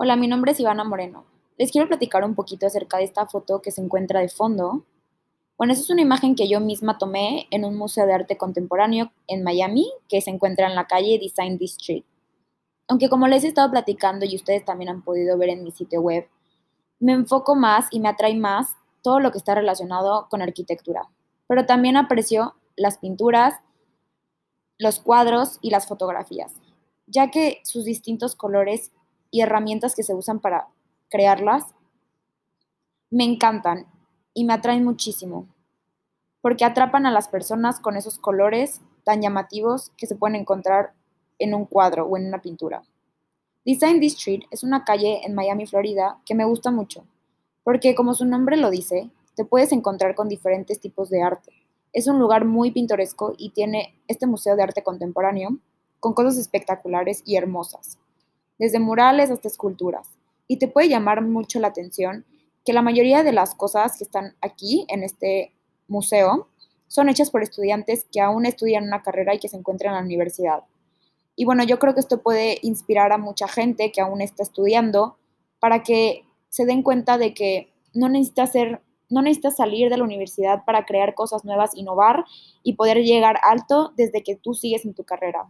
Hola, mi nombre es Ivana Moreno. Les quiero platicar un poquito acerca de esta foto que se encuentra de fondo. Bueno, esa es una imagen que yo misma tomé en un museo de arte contemporáneo en Miami, que se encuentra en la calle Design District. Aunque como les he estado platicando y ustedes también han podido ver en mi sitio web, me enfoco más y me atrae más todo lo que está relacionado con arquitectura. Pero también aprecio las pinturas, los cuadros y las fotografías, ya que sus distintos colores y herramientas que se usan para crearlas me encantan y me atraen muchísimo, porque atrapan a las personas con esos colores tan llamativos que se pueden encontrar en un cuadro o en una pintura. Design District es una calle en Miami, Florida, que me gusta mucho, porque como su nombre lo dice, te puedes encontrar con diferentes tipos de arte. Es un lugar muy pintoresco y tiene este museo de arte contemporáneo con cosas espectaculares y hermosas desde murales hasta esculturas. Y te puede llamar mucho la atención que la mayoría de las cosas que están aquí en este museo son hechas por estudiantes que aún estudian una carrera y que se encuentran en la universidad. Y bueno, yo creo que esto puede inspirar a mucha gente que aún está estudiando para que se den cuenta de que no necesitas ser no necesitas salir de la universidad para crear cosas nuevas, innovar y poder llegar alto desde que tú sigues en tu carrera.